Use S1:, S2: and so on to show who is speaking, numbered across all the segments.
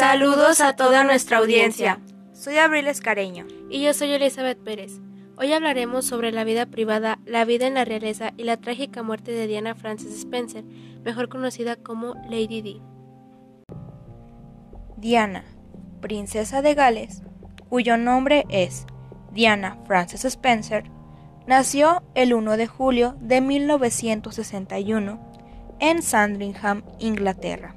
S1: Saludos a toda nuestra audiencia.
S2: Soy Abril Escareño.
S3: Y yo soy Elizabeth Pérez. Hoy hablaremos sobre la vida privada, la vida en la realeza y la trágica muerte de Diana Frances Spencer, mejor conocida como Lady Di.
S2: Diana, princesa de Gales, cuyo nombre es Diana Frances Spencer, nació el 1 de julio de 1961 en Sandringham, Inglaterra.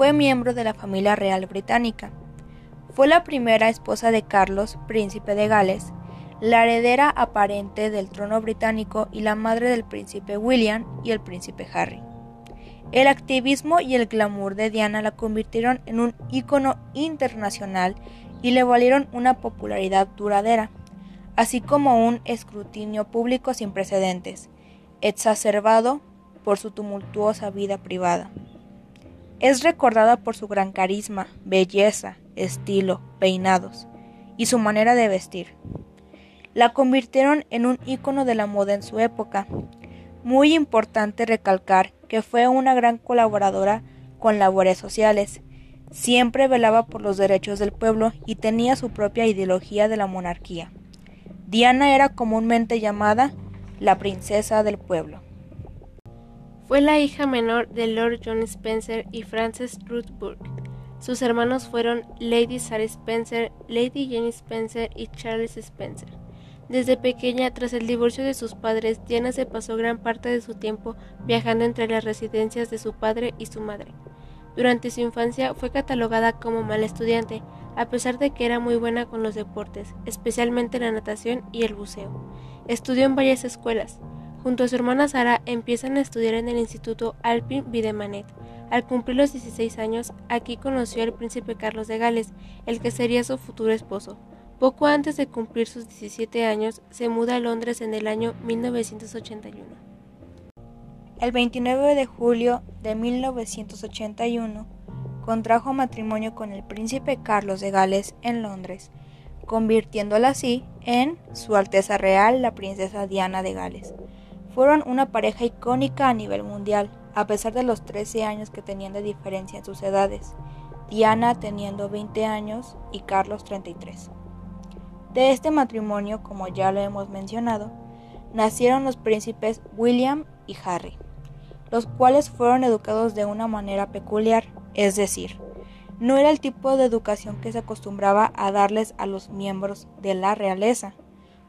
S2: Fue miembro de la familia real británica. Fue la primera esposa de Carlos, príncipe de Gales, la heredera aparente del trono británico y la madre del príncipe William y el príncipe Harry. El activismo y el glamour de Diana la convirtieron en un ícono internacional y le valieron una popularidad duradera, así como un escrutinio público sin precedentes, exacerbado por su tumultuosa vida privada. Es recordada por su gran carisma, belleza, estilo, peinados y su manera de vestir. La convirtieron en un ícono de la moda en su época. Muy importante recalcar que fue una gran colaboradora con labores sociales. Siempre velaba por los derechos del pueblo y tenía su propia ideología de la monarquía. Diana era comúnmente llamada la princesa del pueblo.
S3: Fue la hija menor de Lord John Spencer y Frances Ruth Burke. Sus hermanos fueron Lady Sarah Spencer, Lady Jane Spencer y Charles Spencer. Desde pequeña, tras el divorcio de sus padres, Diana se pasó gran parte de su tiempo viajando entre las residencias de su padre y su madre. Durante su infancia fue catalogada como mala estudiante, a pesar de que era muy buena con los deportes, especialmente la natación y el buceo. Estudió en varias escuelas. Junto a su hermana Sara empiezan a estudiar en el Instituto Alpin Videmanet. Al cumplir los 16 años, aquí conoció al príncipe Carlos de Gales, el que sería su futuro esposo. Poco antes de cumplir sus 17 años, se muda a Londres en el año 1981.
S2: El 29 de julio de 1981, contrajo matrimonio con el príncipe Carlos de Gales en Londres, convirtiéndola así en Su Alteza Real la Princesa Diana de Gales. Fueron una pareja icónica a nivel mundial, a pesar de los 13 años que tenían de diferencia en sus edades, Diana teniendo 20 años y Carlos 33. De este matrimonio, como ya lo hemos mencionado, nacieron los príncipes William y Harry, los cuales fueron educados de una manera peculiar, es decir, no era el tipo de educación que se acostumbraba a darles a los miembros de la realeza,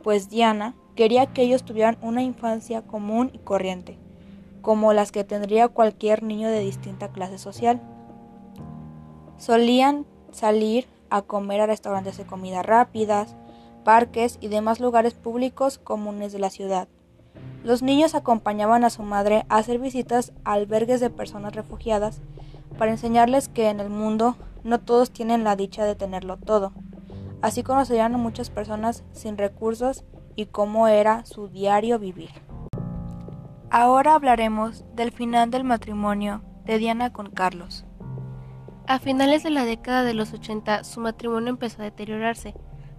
S2: pues Diana Quería que ellos tuvieran una infancia común y corriente, como las que tendría cualquier niño de distinta clase social. Solían salir a comer a restaurantes de comida rápidas, parques y demás lugares públicos comunes de la ciudad. Los niños acompañaban a su madre a hacer visitas a albergues de personas refugiadas para enseñarles que en el mundo no todos tienen la dicha de tenerlo todo. Así conocerían a muchas personas sin recursos y cómo era su diario vivir. Ahora hablaremos del final del matrimonio de Diana con Carlos.
S3: A finales de la década de los 80 su matrimonio empezó a deteriorarse.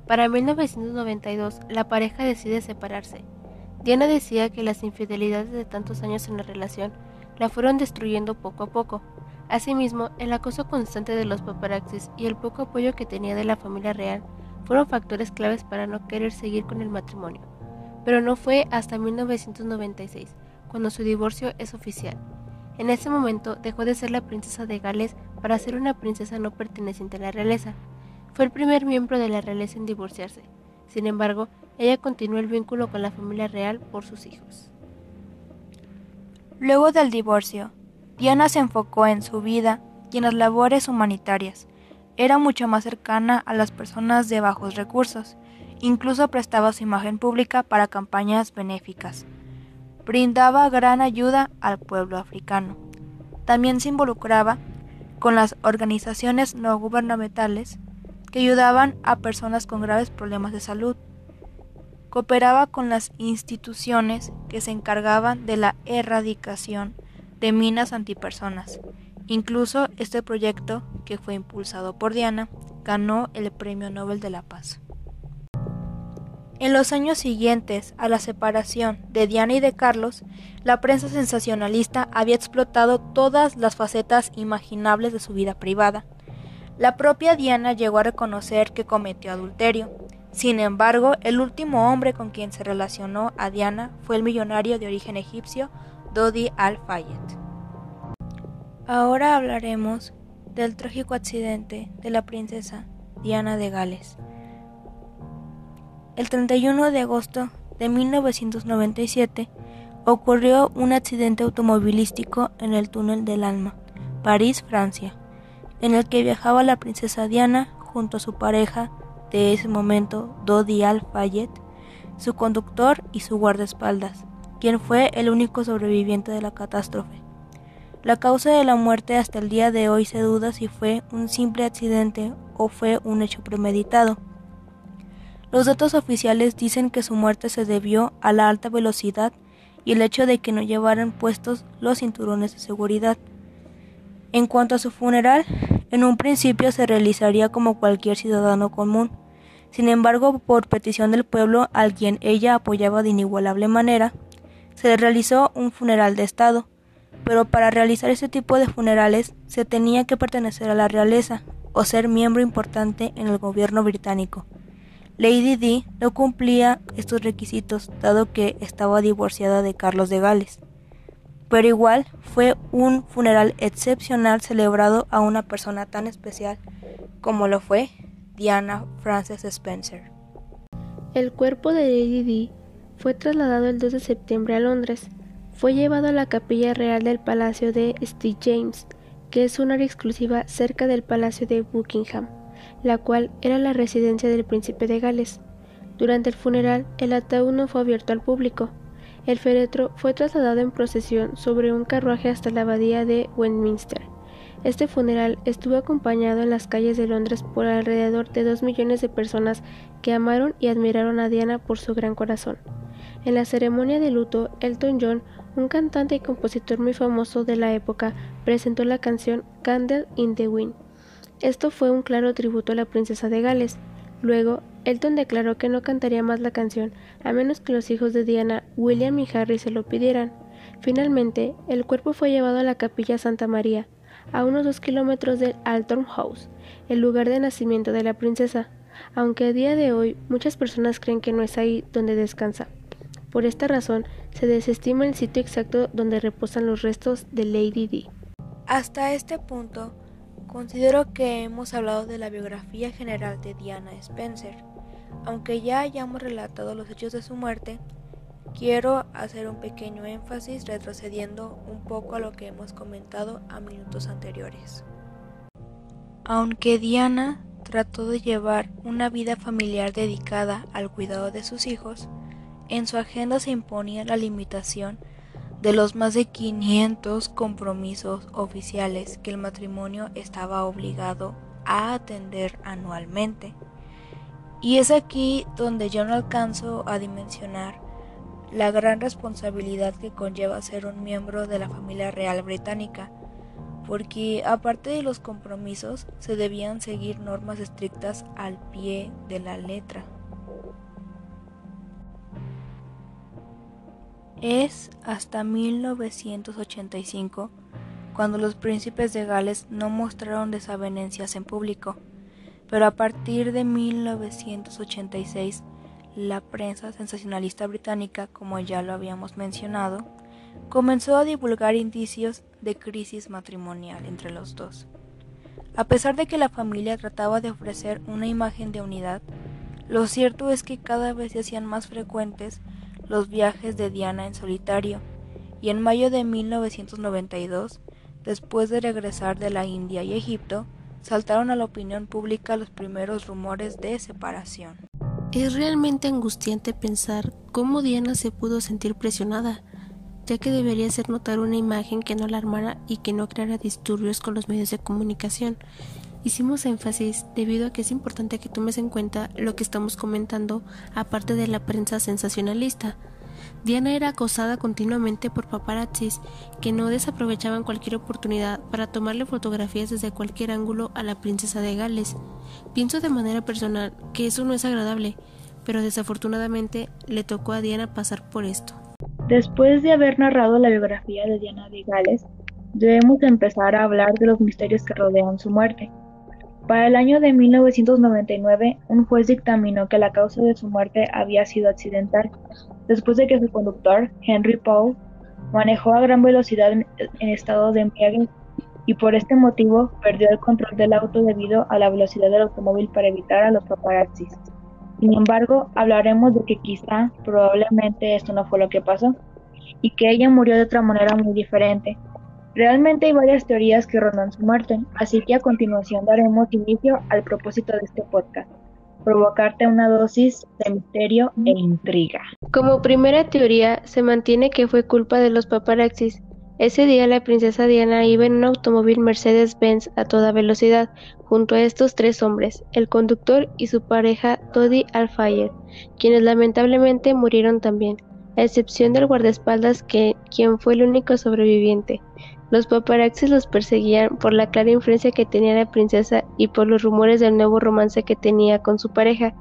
S3: Para 1992 la pareja decide separarse. Diana decía que las infidelidades de tantos años en la relación la fueron destruyendo poco a poco. Asimismo, el acoso constante de los paparazzis y el poco apoyo que tenía de la familia real fueron factores claves para no querer seguir con el matrimonio, pero no fue hasta 1996 cuando su divorcio es oficial. En ese momento dejó de ser la princesa de Gales para ser una princesa no perteneciente a la realeza. Fue el primer miembro de la realeza en divorciarse. Sin embargo, ella continuó el vínculo con la familia real por sus hijos.
S2: Luego del divorcio, Diana se enfocó en su vida y en las labores humanitarias era mucho más cercana a las personas de bajos recursos, incluso prestaba su imagen pública para campañas benéficas. Brindaba gran ayuda al pueblo africano. También se involucraba con las organizaciones no gubernamentales que ayudaban a personas con graves problemas de salud. Cooperaba con las instituciones que se encargaban de la erradicación de minas antipersonas Incluso este proyecto, que fue impulsado por Diana, ganó el Premio Nobel de la Paz. En los años siguientes a la separación de Diana y de Carlos, la prensa sensacionalista había explotado todas las facetas imaginables de su vida privada. La propia Diana llegó a reconocer que cometió adulterio. Sin embargo, el último hombre con quien se relacionó a Diana fue el millonario de origen egipcio Dodi al-Fayed. Ahora hablaremos del trágico accidente de la princesa Diana de Gales. El 31 de agosto de 1997 ocurrió un accidente automovilístico en el túnel del Alma, París, Francia, en el que viajaba la princesa Diana junto a su pareja de ese momento, Dodi Al-Fayed, su conductor y su guardaespaldas, quien fue el único sobreviviente de la catástrofe. La causa de la muerte hasta el día de hoy se duda si fue un simple accidente o fue un hecho premeditado. Los datos oficiales dicen que su muerte se debió a la alta velocidad y el hecho de que no llevaran puestos los cinturones de seguridad. En cuanto a su funeral, en un principio se realizaría como cualquier ciudadano común. Sin embargo, por petición del pueblo al quien ella apoyaba de inigualable manera, se realizó un funeral de Estado. Pero para realizar este tipo de funerales se tenía que pertenecer a la realeza o ser miembro importante en el gobierno británico. Lady Di no cumplía estos requisitos dado que estaba divorciada de Carlos de Gales. Pero igual fue un funeral excepcional celebrado a una persona tan especial como lo fue Diana Frances Spencer.
S3: El cuerpo de Lady Di fue trasladado el 2 de septiembre a Londres. Fue llevado a la capilla real del Palacio de St. James, que es un área exclusiva cerca del Palacio de Buckingham la cual era la residencia del príncipe de Gales. Durante el funeral, el ataúd no fue abierto al público. El féretro fue trasladado en procesión sobre un carruaje hasta la abadía de Westminster. Este funeral estuvo acompañado en las calles de Londres por alrededor de dos millones de personas que amaron y admiraron a Diana por su gran corazón. En la ceremonia de luto, Elton John, un cantante y compositor muy famoso de la época, presentó la canción Candle in the Wind. Esto fue un claro tributo a la princesa de Gales. Luego, Elton declaró que no cantaría más la canción, a menos que los hijos de Diana, William y Harry se lo pidieran. Finalmente, el cuerpo fue llevado a la capilla Santa María, a unos dos kilómetros del Alton House, el lugar de nacimiento de la princesa, aunque a día de hoy muchas personas creen que no es ahí donde descansa. Por esta razón, se desestima el sitio exacto donde reposan los restos de Lady Di.
S2: Hasta este punto, Considero que hemos hablado de la biografía general de Diana Spencer. Aunque ya hayamos relatado los hechos de su muerte, quiero hacer un pequeño énfasis retrocediendo un poco a lo que hemos comentado a minutos anteriores. Aunque Diana trató de llevar una vida familiar dedicada al cuidado de sus hijos, en su agenda se imponía la limitación de los más de 500 compromisos oficiales que el matrimonio estaba obligado a atender anualmente. Y es aquí donde yo no alcanzo a dimensionar la gran responsabilidad que conlleva ser un miembro de la familia real británica, porque aparte de los compromisos se debían seguir normas estrictas al pie de la letra. Es hasta 1985 cuando los príncipes de Gales no mostraron desavenencias en público, pero a partir de 1986 la prensa sensacionalista británica, como ya lo habíamos mencionado, comenzó a divulgar indicios de crisis matrimonial entre los dos. A pesar de que la familia trataba de ofrecer una imagen de unidad, lo cierto es que cada vez se hacían más frecuentes los viajes de Diana en solitario, y en mayo de 1992, después de regresar de la India y Egipto, saltaron a la opinión pública los primeros rumores de separación.
S3: Es realmente angustiante pensar cómo Diana se pudo sentir presionada, ya que debería hacer notar una imagen que no la armara y que no creara disturbios con los medios de comunicación, Hicimos énfasis debido a que es importante que tomes en cuenta lo que estamos comentando aparte de la prensa sensacionalista. Diana era acosada continuamente por paparazzis que no desaprovechaban cualquier oportunidad para tomarle fotografías desde cualquier ángulo a la princesa de Gales. Pienso de manera personal que eso no es agradable, pero desafortunadamente le tocó a Diana pasar por esto.
S4: Después de haber narrado la biografía de Diana de Gales, debemos empezar a hablar de los misterios que rodean su muerte. Para el año de 1999, un juez dictaminó que la causa de su muerte había sido accidental, después de que su conductor, Henry Paul, manejó a gran velocidad en, estado de embriaguez y por este motivo perdió el control del auto debido a la velocidad del automóvil para evitar a los paparazzis. Sin embargo, hablaremos de que quizá, probablemente esto no fue lo que pasó, y que ella murió de otra manera muy diferente. Realmente hay varias teorías que rondan su muerte, así que a continuación daremos inicio al propósito de este podcast, provocarte una dosis de misterio e intriga.
S3: Como primera teoría, se mantiene que fue culpa de los paparazzis, ese día la princesa Diana iba en un automóvil Mercedes-Benz a toda velocidad, junto a estos tres hombres, el conductor y su pareja Toddy Alfayet, quienes lamentablemente murieron también, a excepción del guardaespaldas que, quien fue el único sobreviviente. Los paparazzis los perseguían por la clara influencia que tenía la princesa y por los rumores del nuevo romance que tenía con su pareja.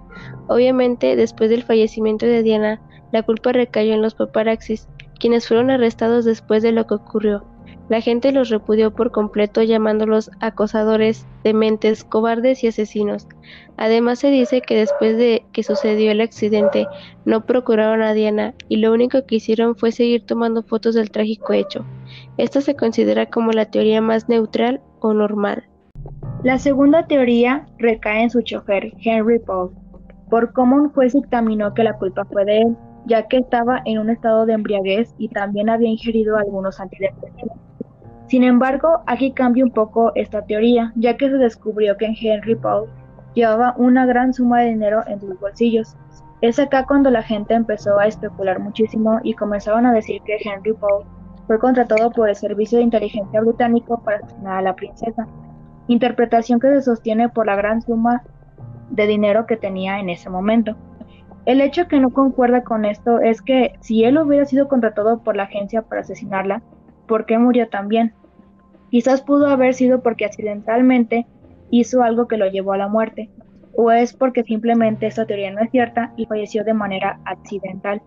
S3: Obviamente, después del fallecimiento de Diana, la culpa recayó en los paparazzis, quienes fueron arrestados después de lo que ocurrió. La gente los repudió por completo llamándolos acosadores, dementes, cobardes y asesinos. Además se dice que después de que sucedió el accidente no procuraron a Diana y lo único que hicieron fue seguir tomando fotos del trágico hecho. Esta se considera como la teoría más neutral o normal.
S4: La segunda teoría recae en su chofer, Henry Paul, por cómo un juez dictaminó que la culpa fue de él ya que estaba en un estado de embriaguez y también había ingerido algunos antidepresivos. Sin embargo, aquí cambia un poco esta teoría, ya que se descubrió que Henry Paul llevaba una gran suma de dinero en sus bolsillos. Es acá cuando la gente empezó a especular muchísimo y comenzaron a decir que Henry Paul fue contratado por el Servicio de Inteligencia Británico para asesinar a la princesa, interpretación que se sostiene por la gran suma de dinero que tenía en ese momento. El hecho que no concuerda con esto es que si él hubiera sido contratado por la agencia para asesinarla, ¿por qué murió también? Quizás pudo haber sido porque accidentalmente hizo algo que lo llevó a la muerte, o es porque simplemente esta teoría no es cierta y falleció de manera accidental.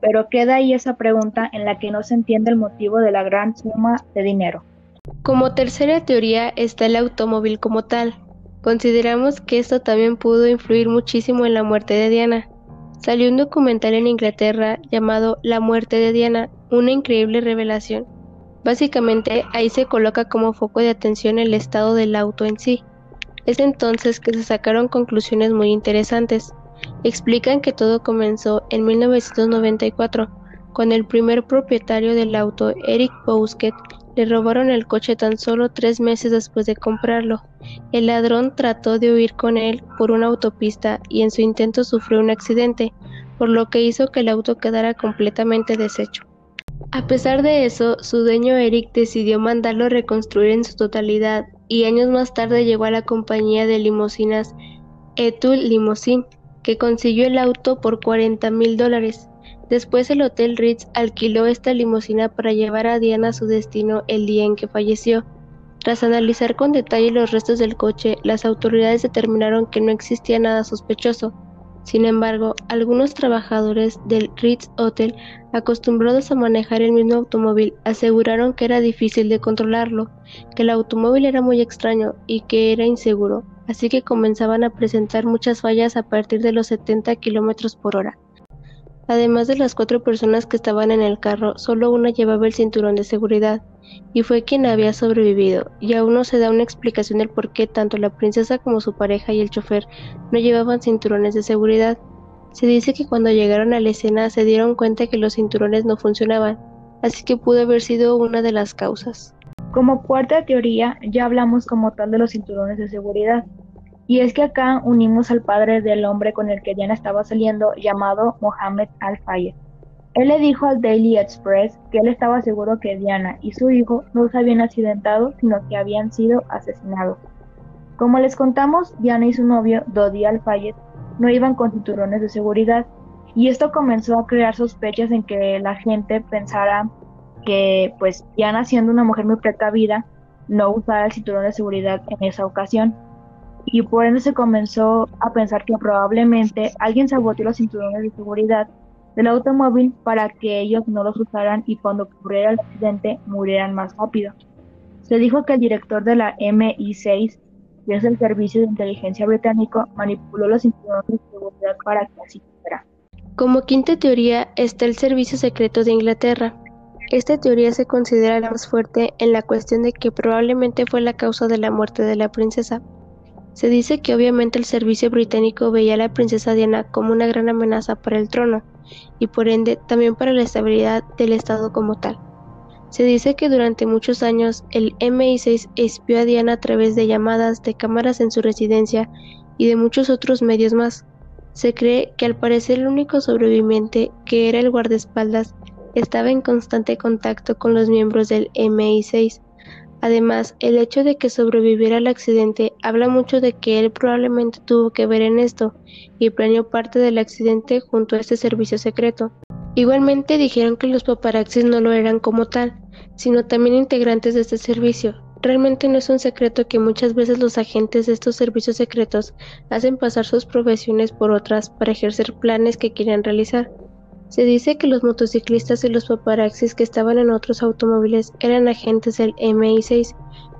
S4: Pero queda ahí esa pregunta en la que no se entiende el motivo de la gran suma de dinero.
S3: Como tercera teoría está el automóvil como tal. Consideramos que esto también pudo influir muchísimo en la muerte de Diana, Salió un documental en Inglaterra llamado La muerte de Diana, una increíble revelación. Básicamente ahí se coloca como foco de atención el estado del auto en sí. Es entonces que se sacaron conclusiones muy interesantes. Explican que todo comenzó en 1994, cuando el primer propietario del auto, Eric Bousquet, le robaron el coche tan solo tres meses después de comprarlo. El ladrón trató de huir con él por una autopista y en su intento sufrió un accidente, por lo que hizo que el auto quedara completamente deshecho. A pesar de eso, su dueño Eric decidió mandarlo reconstruir en su totalidad y años más tarde llegó a la compañía de limusinas Etul Limousine, que consiguió el auto por 40 mil dólares. Después el Hotel Ritz alquiló esta limusina para llevar a Diana a su destino el día en que falleció. Tras analizar con detalle los restos del coche, las autoridades determinaron que no existía nada sospechoso. Sin embargo, algunos trabajadores del Ritz Hotel, acostumbrados a manejar el mismo automóvil, aseguraron que era difícil de controlarlo, que el automóvil era muy extraño y que era inseguro, así que comenzaban a presentar muchas fallas a partir de los 70 km por hora. Además de las cuatro personas que estaban en el carro, solo una llevaba el cinturón de seguridad, y fue quien había sobrevivido, y aún no se da una explicación del por qué tanto la princesa como su pareja y el chofer no llevaban cinturones de seguridad. Se dice que cuando llegaron a la escena se dieron cuenta que los cinturones no funcionaban, así que pudo haber sido una de las causas.
S4: Como cuarta teoría, ya hablamos como tal de los cinturones de seguridad. Y es que acá unimos al padre del hombre con el que Diana estaba saliendo, llamado Mohammed Al-Fayed. Él le dijo al Daily Express que él estaba seguro que Diana y su hijo no se habían accidentado, sino que habían sido asesinados. Como les contamos, Diana y su novio, Dodi Al-Fayed, no iban con cinturones de seguridad, y esto comenzó a crear sospechas en que la gente pensara que, pues, Diana, siendo una mujer muy precavida, no usara el cinturón de seguridad en esa ocasión y por ende se comenzó a pensar que probablemente alguien saboteó los cinturones de seguridad del automóvil para que ellos no los usaran y cuando ocurriera el accidente murieran más rápido. Se dijo que el director de la MI6 que es el servicio de inteligencia británico, manipuló los cinturones de seguridad para que así fuera.
S3: Como quinta teoría está el servicio secreto de Inglaterra. Esta teoría se considera la más fuerte en la cuestión de que probablemente fue la causa de la muerte de la princesa. Se dice que obviamente el servicio británico veía a la princesa Diana como una gran amenaza para el trono y por ende también para la estabilidad del Estado como tal. Se dice que durante muchos años el MI6 espió a Diana a través de llamadas de cámaras en su residencia y de muchos otros medios más. Se cree que al parecer el único sobreviviente, que era el guardaespaldas, estaba en constante contacto con los miembros del MI6. Además, el hecho de que sobreviviera al accidente habla mucho de que él probablemente tuvo que ver en esto y planeó parte del accidente junto a este servicio secreto. Igualmente dijeron que los paparazzis no lo eran como tal, sino también integrantes de este servicio. Realmente no es un secreto que muchas veces los agentes de estos servicios secretos hacen pasar sus profesiones por otras para ejercer planes que quieren realizar. Se dice que los motociclistas y los paparazzis que estaban en otros automóviles eran agentes del MI6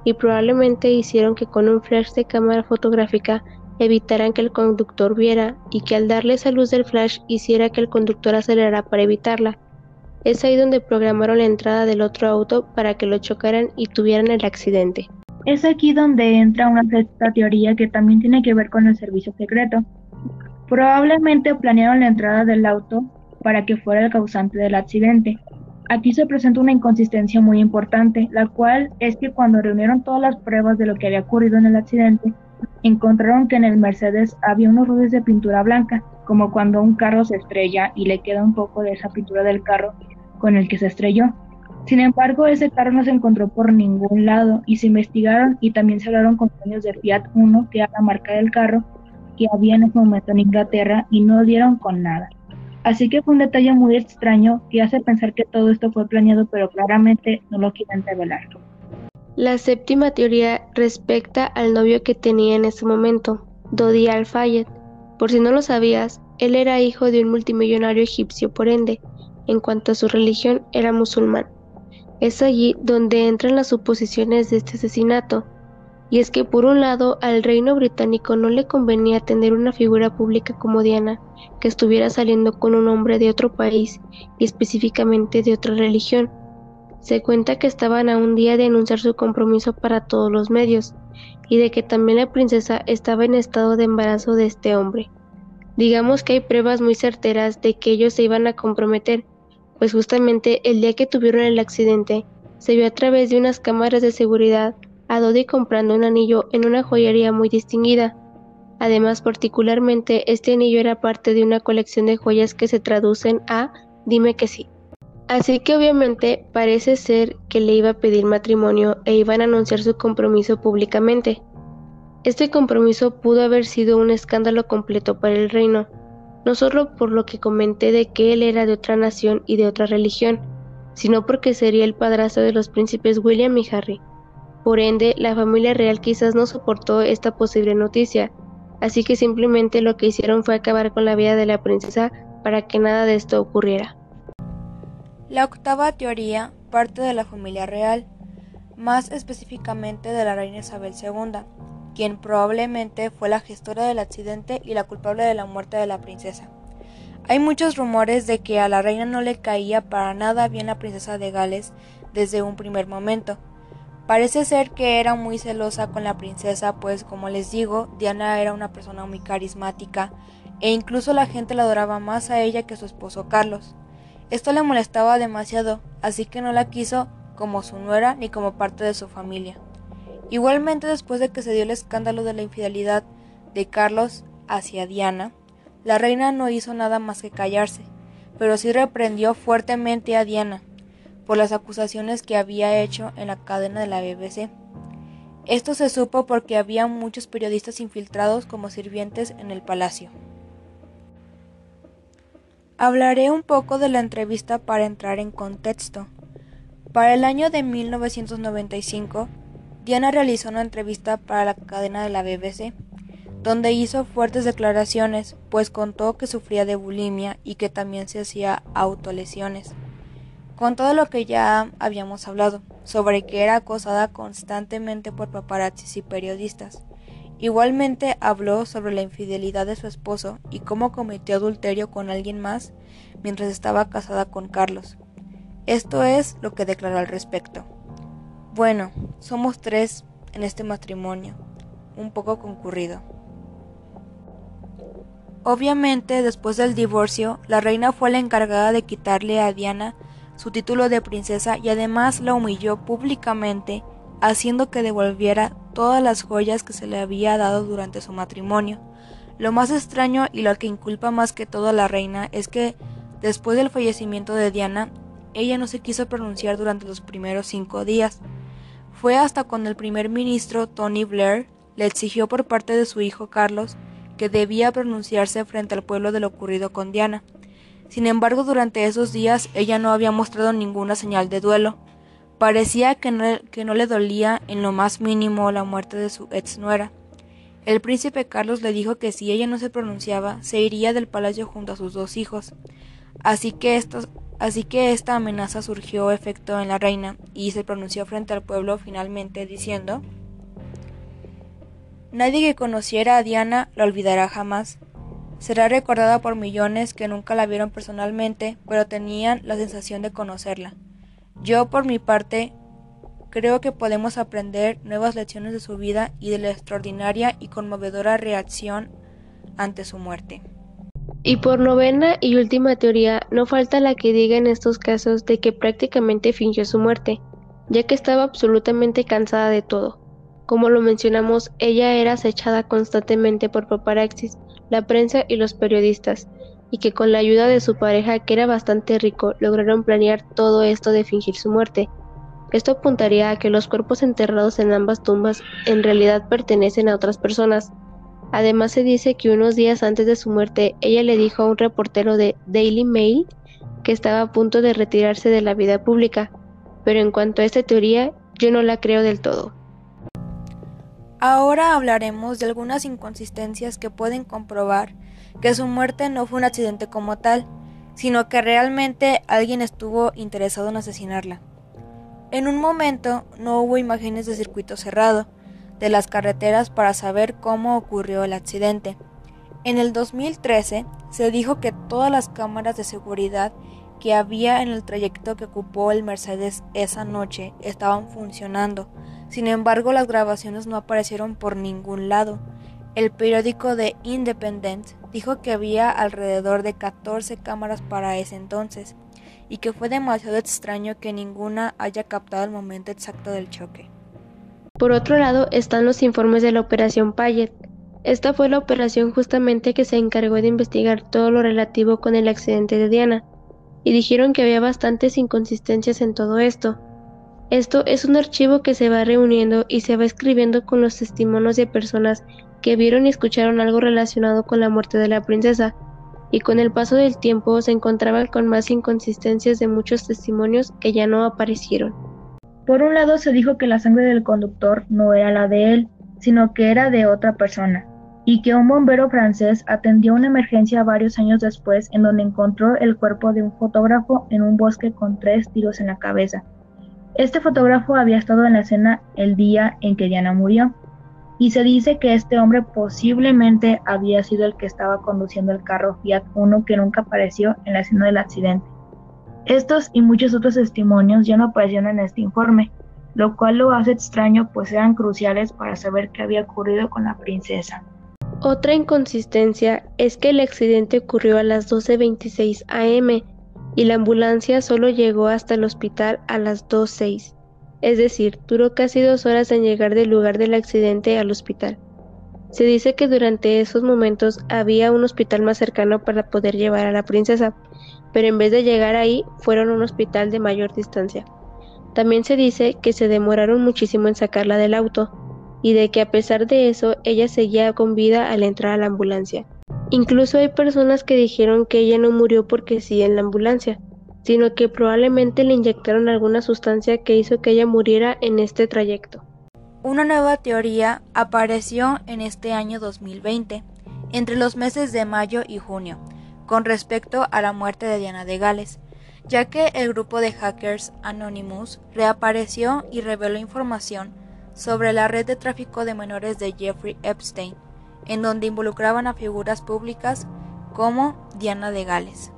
S3: y probablemente hicieron que con un flash de cámara fotográfica evitaran que el conductor viera y que al darle esa luz del flash hiciera que el conductor acelerara para evitarla. Es ahí donde programaron la entrada del otro auto para que lo chocaran y tuvieran el accidente.
S4: Es aquí donde entra una sexta teoría que también tiene que ver con el servicio secreto. Probablemente planearon la entrada del auto para que fuera el causante del accidente. Aquí se presenta una inconsistencia muy importante, la cual es que cuando reunieron todas las pruebas de lo que había ocurrido en el accidente, encontraron que en el Mercedes había unos rodes de pintura blanca, como cuando un carro se estrella y le queda un poco de esa pintura del carro con el que se estrelló. Sin embargo, ese carro no se encontró por ningún lado y se investigaron y también se hablaron con dueños de Fiat 1, que era la marca del carro que había en ese momento en Inglaterra y no dieron con nada. Así que fue un detalle muy extraño que hace pensar que todo esto fue planeado, pero claramente no lo quieren revelar.
S3: La séptima teoría respecta al novio que tenía en ese momento, Dodi Al-Fayed. Por si no lo sabías, él era hijo de un multimillonario egipcio, por ende, en cuanto a su religión, era musulmán. Es allí donde entran las suposiciones de este asesinato, y es que por un lado al reino británico no le convenía tener una figura pública como Diana, que estuviera saliendo con un hombre de otro país y específicamente de otra religión, se cuenta que estaban a un día de anunciar su compromiso para todos los medios, y de que también la princesa estaba en estado de embarazo de este hombre. Digamos que hay pruebas muy certeras de que ellos se iban a comprometer, pues justamente el día que tuvieron el accidente, se vio a través de unas cámaras de seguridad a Dodi comprando un anillo en una joyería muy distinguida. Además, particularmente, este anillo era parte de una colección de joyas que se traducen a Dime que sí. Así que obviamente parece ser que le iba a pedir matrimonio e iban a anunciar su compromiso públicamente. Este compromiso pudo haber sido un escándalo completo para el reino, no solo por lo que comenté de que él era de otra nación y de otra religión, sino porque sería el padrastro de los príncipes William y Harry. Por ende, la familia real quizás no soportó esta posible noticia, así que simplemente lo que hicieron fue acabar con la vida de la princesa para que nada de esto ocurriera.
S2: La octava teoría parte de la familia real, más específicamente de la reina Isabel II, quien probablemente fue la gestora del accidente y la culpable de la muerte de la princesa. Hay muchos rumores de que a la reina no le caía para nada bien la princesa de Gales desde un primer momento. Parece ser que era muy celosa con la princesa, pues como les digo, Diana era una persona muy carismática e incluso la gente la adoraba más a ella que a su esposo Carlos. Esto le molestaba demasiado, así que no la quiso como su nuera ni como parte de su familia. Igualmente después de que se dio el escándalo de la infidelidad de Carlos hacia Diana, la reina no hizo nada más que callarse, pero sí reprendió fuertemente a Diana por las acusaciones que había hecho en la cadena de la BBC. Esto se supo porque había muchos periodistas infiltrados como sirvientes en el palacio. Hablaré un poco de la entrevista para entrar en contexto. Para el año de 1995, Diana realizó una entrevista para la cadena de la BBC, donde hizo fuertes declaraciones, pues contó que sufría de bulimia y que también se hacía autolesiones. Con todo lo que ya habíamos hablado, sobre que era acosada constantemente por paparazzis y periodistas, Igualmente habló sobre la infidelidad de su esposo y cómo cometió adulterio con alguien más mientras estaba casada con Carlos. Esto es lo que declaró al respecto. Bueno, somos tres en este matrimonio, un poco concurrido. Obviamente, después del divorcio, la reina fue la encargada de quitarle a Diana su título de princesa y además la humilló públicamente, haciendo que devolviera todas las joyas que se le había dado durante su matrimonio. Lo más extraño y lo que inculpa más que todo a la reina es que, después del fallecimiento de Diana, ella no se quiso pronunciar durante los primeros cinco días. Fue hasta cuando el primer ministro Tony Blair le exigió por parte de su hijo Carlos que debía pronunciarse frente al pueblo de lo ocurrido con Diana. Sin embargo, durante esos días ella no había mostrado ninguna señal de duelo. Parecía que no, le dolía en lo más mínimo la muerte de su ex nuera. El príncipe Carlos le dijo que si ella no se pronunciaba, se iría del palacio junto a sus dos hijos. Así que, así que esta amenaza surgió efecto en la reina y se pronunció frente al pueblo finalmente diciendo Nadie que conociera a Diana la olvidará jamás. Será recordada por millones que nunca la vieron personalmente, pero tenían la sensación de conocerla. Yo, por mi parte, creo que podemos aprender nuevas lecciones de su vida y de la extraordinaria y conmovedora reacción ante su muerte.
S3: Y por novena y última teoría, no falta la que diga en estos casos de que prácticamente fingió su muerte, ya que estaba absolutamente cansada de todo. Como lo mencionamos, ella era acechada constantemente por paparaxis, la prensa y los periodistas, y que con la ayuda de su pareja, que era bastante rico, lograron planear todo esto de fingir su muerte. Esto apuntaría a que los cuerpos enterrados en ambas tumbas en realidad pertenecen a otras personas. Además se dice que unos días antes de su muerte ella le dijo a un reportero de Daily Mail que estaba a punto de retirarse de la vida pública, pero en cuanto a esta teoría yo no la creo del todo.
S2: Ahora hablaremos de algunas inconsistencias que pueden comprobar que su muerte no fue un accidente como tal, sino que realmente alguien estuvo interesado en asesinarla. En un momento no hubo imágenes de circuito cerrado de las carreteras para saber cómo ocurrió el accidente. En el 2013 se dijo que todas las cámaras de seguridad que había en el trayecto que ocupó el Mercedes esa noche estaban funcionando. Sin embargo, las grabaciones no aparecieron por ningún lado. El periódico The Independent dijo que había alrededor de 14 cámaras para ese entonces y que fue demasiado extraño que ninguna haya captado el momento exacto del choque.
S3: Por otro lado están los informes de la Operación Payet. Esta fue la operación justamente que se encargó de investigar todo lo relativo con el accidente de Diana, y dijeron que había bastantes inconsistencias en todo esto, esto es un archivo que se va reuniendo y se va escribiendo con los testimonios de personas que vieron y escucharon algo relacionado con la muerte de la princesa, y con el paso del tiempo se encontraban con más inconsistencias de muchos testimonios que ya no aparecieron.
S4: Por un lado se dijo que la sangre del conductor no era la de él, sino que era de otra persona, y que un bombero francés atendió una emergencia varios años después en donde encontró el cuerpo de un fotógrafo en un bosque con tres tiros en la cabeza. Este fotógrafo había estado en la escena el día en que Diana murió, y se dice que este hombre posiblemente había sido el que estaba conduciendo el carro Fiat Uno que nunca apareció en la escena del accidente. Estos y muchos otros testimonios ya no aparecieron en este informe, lo cual lo hace extraño pues eran cruciales para saber qué había ocurrido con la princesa.
S3: Otra inconsistencia es que el accidente ocurrió a las 12.26 am y la ambulancia solo llegó hasta el hospital a las 2.06. Es decir, duró casi dos horas en llegar del lugar del accidente al hospital. Se dice que durante esos momentos había un hospital más cercano para poder llevar a la princesa, pero en vez de llegar ahí fueron a un hospital de mayor distancia. También se dice que se demoraron muchísimo en sacarla del auto, y de que a pesar de eso ella seguía con vida al entrar a la ambulancia. Incluso hay personas que dijeron que ella no murió porque sí en la ambulancia, sino que probablemente le inyectaron alguna sustancia que hizo que ella muriera en este trayecto.
S2: Una nueva teoría apareció en este año 2020, entre los meses de mayo y junio, con respecto a la muerte de Diana de Gales, ya que el grupo de hackers Anonymous reapareció y reveló información sobre la red de tráfico de menores de Jeffrey Epstein, en donde involucraban a figuras públicas como Diana de Gales.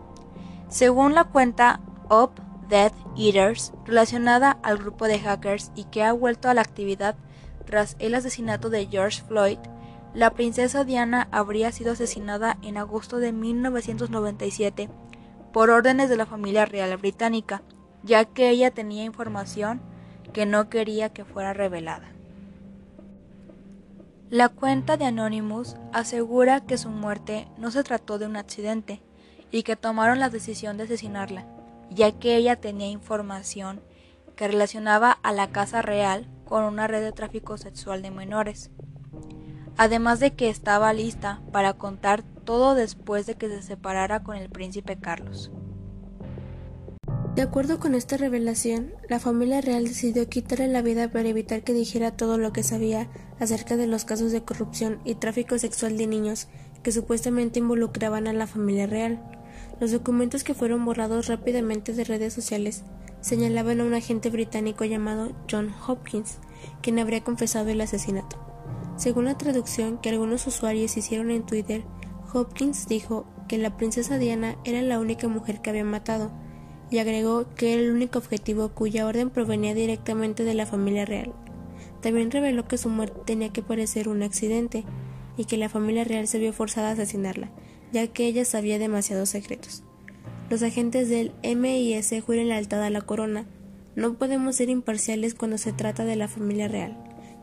S2: Según la cuenta Up Death Eaters, relacionada al grupo de hackers y que ha vuelto a la actividad tras el asesinato de George Floyd, la princesa Diana habría sido asesinada en agosto de 1997 por órdenes de la familia real británica, ya que ella tenía información que no quería que fuera revelada. La cuenta de Anonymous asegura que su muerte no se trató de un accidente y que tomaron la decisión de asesinarla, ya que ella tenía información que relacionaba a la Casa Real con una red de tráfico sexual de menores además de que estaba lista para contar todo después de que se separara con el príncipe Carlos.
S3: De acuerdo con esta revelación, la familia real decidió quitarle la vida para evitar que dijera todo lo que sabía acerca de los casos de corrupción y tráfico sexual de niños que supuestamente involucraban a la familia real. Los documentos que fueron borrados rápidamente de redes sociales señalaban a un agente británico llamado John Hopkins, quien habría confesado el asesinato. Según la traducción que algunos usuarios hicieron en Twitter, Hopkins dijo que la princesa Diana era la única mujer que había matado, y agregó que era el único objetivo cuya orden provenía directamente de la familia real. También reveló que su muerte tenía que parecer un accidente, y que la familia real se vio forzada a asesinarla, ya que ella sabía demasiados secretos. Los agentes del MIS juran lealtad a la corona. No podemos ser imparciales cuando se trata de la familia real.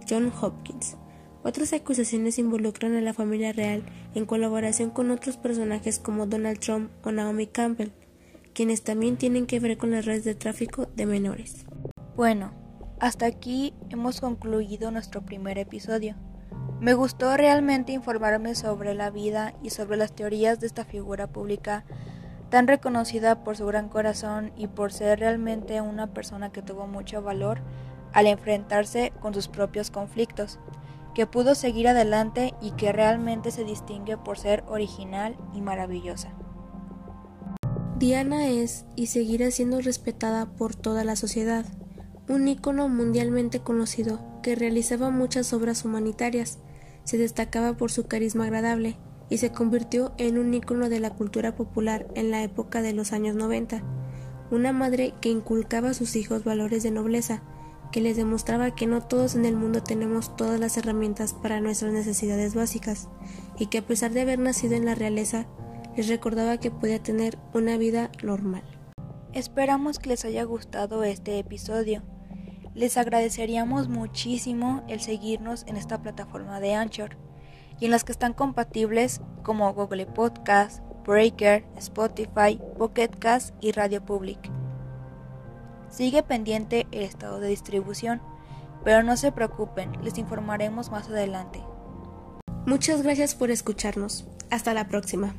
S3: John Hopkins. Otras acusaciones involucran a la familia real en colaboración con otros personajes como Donald Trump o Naomi Campbell, quienes también tienen que ver con las redes de tráfico de menores.
S2: Bueno, hasta aquí hemos concluido nuestro primer episodio. Me gustó realmente informarme sobre la vida y sobre las teorías de esta figura pública tan reconocida por su gran corazón y por ser realmente una persona que tuvo mucho valor al enfrentarse con sus propios conflictos que pudo seguir adelante y que realmente se distingue por ser original y maravillosa.
S3: Diana es y seguirá siendo respetada por toda la sociedad, un ícono mundialmente conocido que realizaba muchas obras humanitarias, se destacaba por su carisma agradable y se convirtió en un ícono de la cultura popular en la época de los años 90, una madre que inculcaba a sus hijos valores de nobleza, que les demostraba que no todos en el mundo tenemos todas las herramientas para nuestras necesidades básicas, y que a pesar de haber nacido en la realeza, les recordaba que podía tener una vida normal.
S2: Esperamos que les haya gustado este episodio. Les agradeceríamos muchísimo el seguirnos en esta plataforma de Anchor y en las que están compatibles como Google Podcast, Breaker, Spotify, Pocket Cast y Radio Public. Sigue pendiente el estado de distribución, pero no se preocupen, les informaremos más adelante.
S3: Muchas gracias por escucharnos. Hasta la próxima.